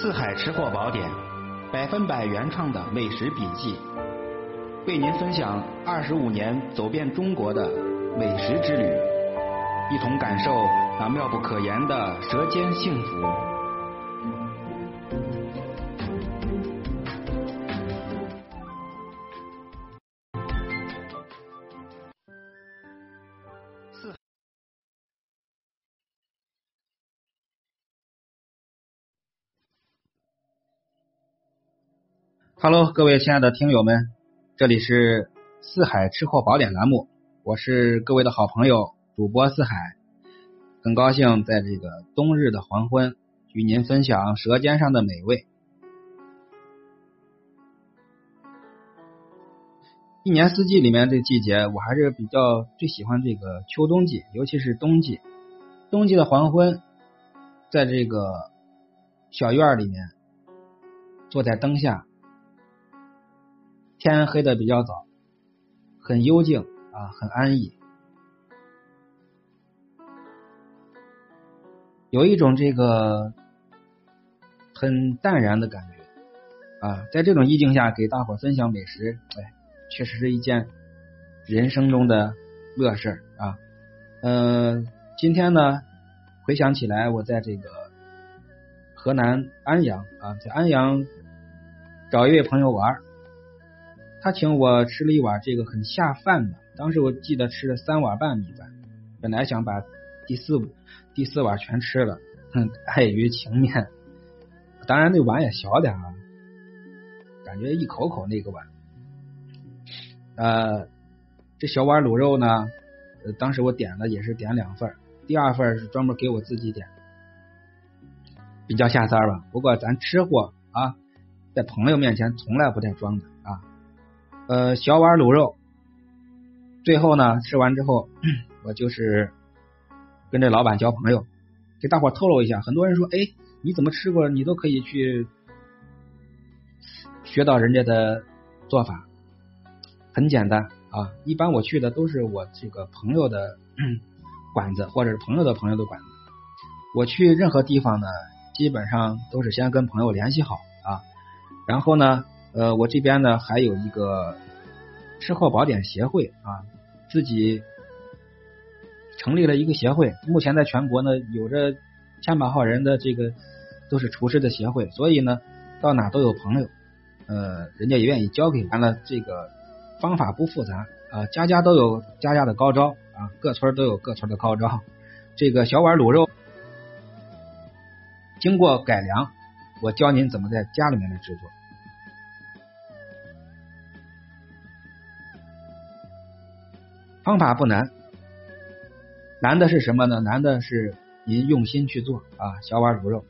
四海吃货宝典，百分百原创的美食笔记，为您分享二十五年走遍中国的美食之旅，一同感受那妙不可言的舌尖幸福。Hello，各位亲爱的听友们，这里是四海吃货宝典栏目，我是各位的好朋友主播四海，很高兴在这个冬日的黄昏与您分享舌尖上的美味。一年四季里面这季节，我还是比较最喜欢这个秋冬季，尤其是冬季。冬季的黄昏，在这个小院里面，坐在灯下。天黑的比较早，很幽静啊，很安逸，有一种这个很淡然的感觉啊。在这种意境下，给大伙分享美食，哎，确实是一件人生中的乐事啊。嗯，今天呢，回想起来，我在这个河南安阳啊，在安阳找一位朋友玩。他请我吃了一碗这个很下饭的，当时我记得吃了三碗半米饭，本来想把第四第四碗全吃了，哼，碍于情面，当然那碗也小点啊，感觉一口口那个碗，呃，这小碗卤肉呢，当时我点的也是点两份，第二份是专门给我自己点，比较下三吧。不过咱吃货啊，在朋友面前从来不带装的。呃，小碗卤肉，最后呢，吃完之后，我就是跟这老板交朋友，给大伙透露一下。很多人说，哎，你怎么吃过？你都可以去学到人家的做法，很简单啊。一般我去的都是我这个朋友的 馆子，或者是朋友的朋友的馆子。我去任何地方呢，基本上都是先跟朋友联系好啊，然后呢。呃，我这边呢还有一个吃货宝典协会啊，自己成立了一个协会，目前在全国呢有着千把号人的这个都是厨师的协会，所以呢到哪都有朋友，呃，人家也愿意教给完了，这个方法不复杂啊，家家都有家家的高招啊，各村都有各村的高招。这个小碗卤肉经过改良，我教您怎么在家里面来制作。方法不难，难的是什么呢？难的是您用心去做啊！小碗卤肉，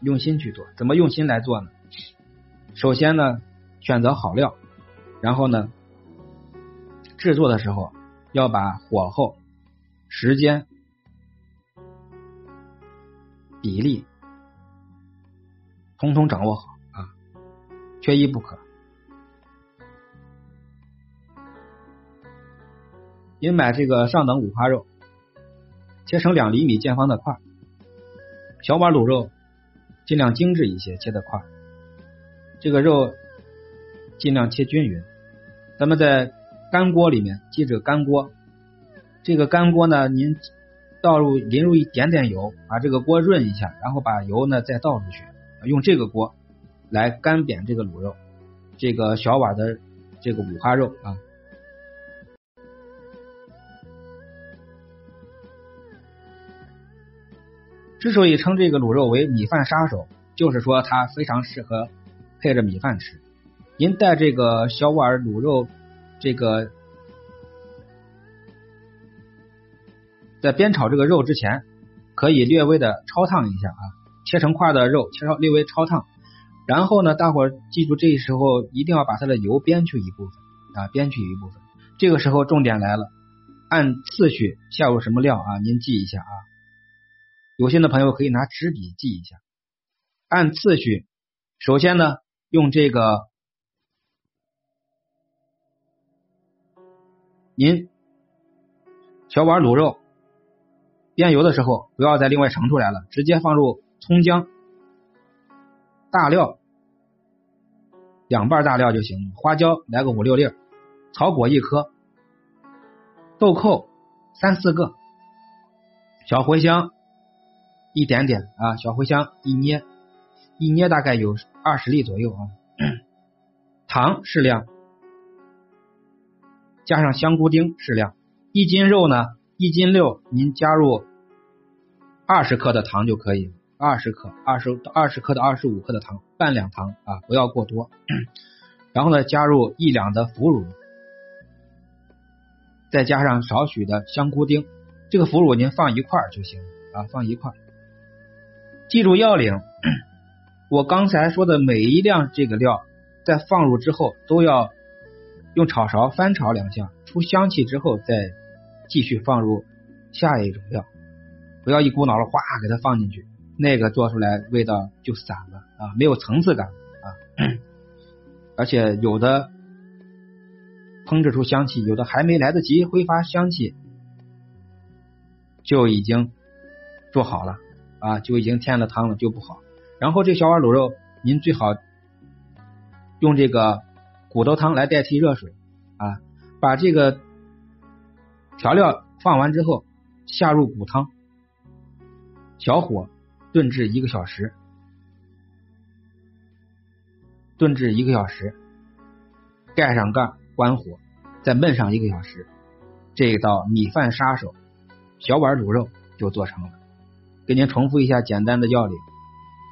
用心去做，怎么用心来做呢？首先呢，选择好料，然后呢，制作的时候要把火候、时间、比例通通掌握好啊，缺一不可。您买这个上等五花肉，切成两厘米见方的块；小碗卤肉尽量精致一些，切的块。这个肉尽量切均匀。咱们在干锅里面，记着干锅。这个干锅呢，您倒入淋入一点点油，把这个锅润一下，然后把油呢再倒出去，用这个锅来干煸这个卤肉。这个小碗的这个五花肉啊。之所以称这个卤肉为米饭杀手，就是说它非常适合配着米饭吃。您带这个小碗卤肉，这个在煸炒这个肉之前，可以略微的焯烫一下啊，切成块的肉，切稍略微焯烫。然后呢，大伙记住，这时候一定要把它的油煸去一部分啊，煸去一部分。这个时候重点来了，按次序下入什么料啊？您记一下啊。有心的朋友可以拿纸笔记一下，按次序，首先呢，用这个，您小碗卤肉煸油的时候，不要再另外盛出来了，直接放入葱姜、大料两瓣大料就行，花椒来个五六粒，草果一颗，豆蔻三四个，小茴香一点点啊，小茴香一捏，一捏大概有二十粒左右啊，糖适量，加上香菇丁适量，一斤肉呢，一斤六，您加入二十克的糖就可以，二十克，二十二十克到二十五克的糖，半两糖啊，不要过多。然后呢，加入一两的腐乳，再加上少许的香菇丁，这个腐乳您放一块就行啊，放一块。记住要领，我刚才说的每一辆这个料，在放入之后都要用炒勺翻炒两下，出香气之后再继续放入下一种料，不要一股脑的哗给它放进去，那个做出来味道就散了啊，没有层次感啊，而且有的烹制出香气，有的还没来得及挥发香气，就已经做好了。啊，就已经添了汤了，就不好。然后这小碗卤肉，您最好用这个骨头汤来代替热水啊。把这个调料放完之后，下入骨汤，小火炖制一个小时，炖制一个小时，盖上盖，关火，再焖上一个小时，这道米饭杀手小碗卤肉就做成了。给您重复一下简单的要领：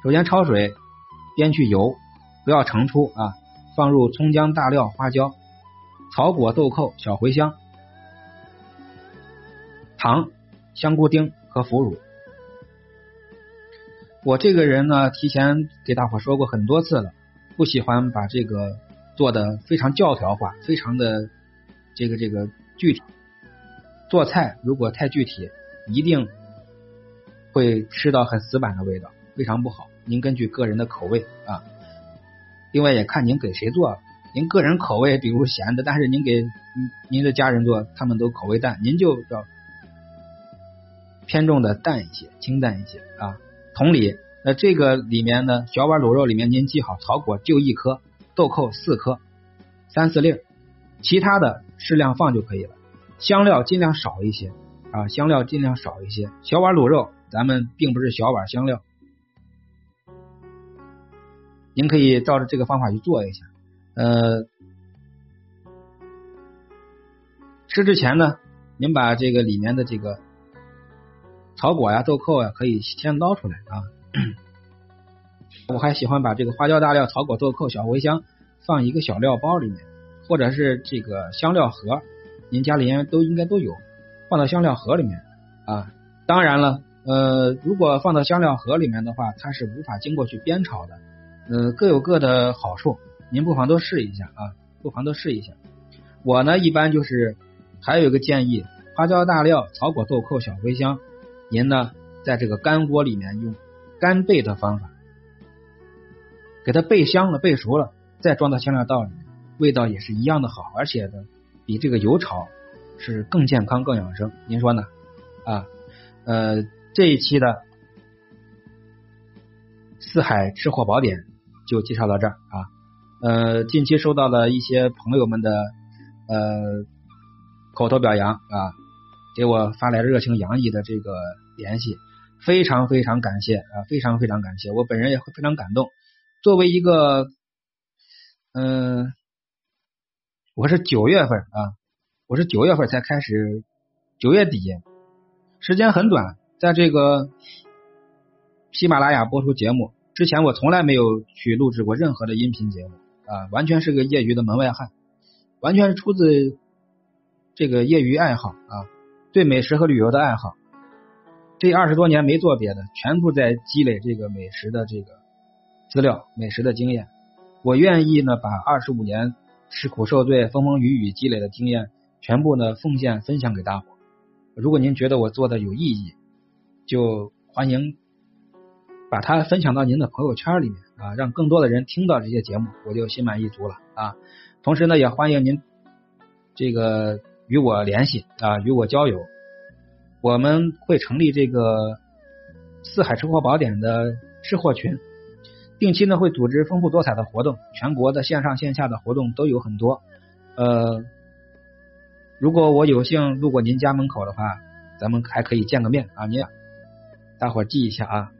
首先焯水，煸去油，不要盛出啊。放入葱姜大料、花椒、草果、豆蔻、小茴香、糖、香菇丁和腐乳。我这个人呢，提前给大伙说过很多次了，不喜欢把这个做的非常教条化，非常的这个这个具体。做菜如果太具体，一定。会吃到很死板的味道，非常不好。您根据个人的口味啊，另外也看您给谁做。您个人口味比如咸的，但是您给您的家人做，他们都口味淡，您就要偏重的淡一些，清淡一些啊。同理，那这个里面呢，小碗卤肉里面您记好，草果就一颗，豆蔻四颗，三四粒，其他的适量放就可以了。香料尽量少一些啊，香料尽量少一些。小碗卤肉。咱们并不是小碗香料，您可以照着这个方法去做一下。呃，吃之前呢，您把这个里面的这个草果呀、豆蔻呀，可以先捞出来啊。我还喜欢把这个花椒、大料、草果、豆蔻、小茴香放一个小料包里面，或者是这个香料盒，您家里面都应该都有，放到香料盒里面啊。当然了。呃，如果放到香料盒里面的话，它是无法经过去煸炒的。呃，各有各的好处，您不妨都试一下啊，不妨都试一下。我呢，一般就是还有一个建议：花椒、大料、草果、豆蔻、小茴香，您呢在这个干锅里面用干焙的方法，给它焙香了、焙熟了，再装到香料袋里面，味道也是一样的好，而且呢，比这个油炒是更健康、更养生。您说呢？啊，呃。这一期的四海吃货宝典就介绍到这儿啊。呃，近期收到了一些朋友们的呃口头表扬啊，给我发来热情洋溢的这个联系，非常非常感谢啊，非常非常感谢，我本人也会非常感动。作为一个嗯，我是九月份啊，我是九月份才开始，九月底，时间很短。在这个喜马拉雅播出节目之前，我从来没有去录制过任何的音频节目啊，完全是个业余的门外汉，完全是出自这个业余爱好啊，对美食和旅游的爱好。这二十多年没做别的，全部在积累这个美食的这个资料、美食的经验。我愿意呢，把二十五年吃苦受罪、风风雨雨积累的经验，全部呢奉献分享给大伙。如果您觉得我做的有意义，就欢迎把它分享到您的朋友圈里面啊，让更多的人听到这些节目，我就心满意足了啊。同时呢，也欢迎您这个与我联系啊，与我交友。我们会成立这个四海吃货宝典的吃货群，定期呢会组织丰富多彩的活动，全国的线上线下的活动都有很多。呃，如果我有幸路过您家门口的话，咱们还可以见个面啊！您大伙记一下啊，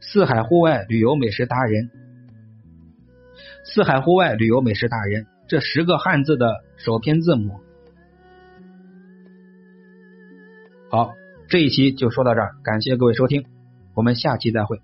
四海户外旅游美食达人，四海户外旅游美食达人这十个汉字的首拼字母。好，这一期就说到这儿，感谢各位收听，我们下期再会。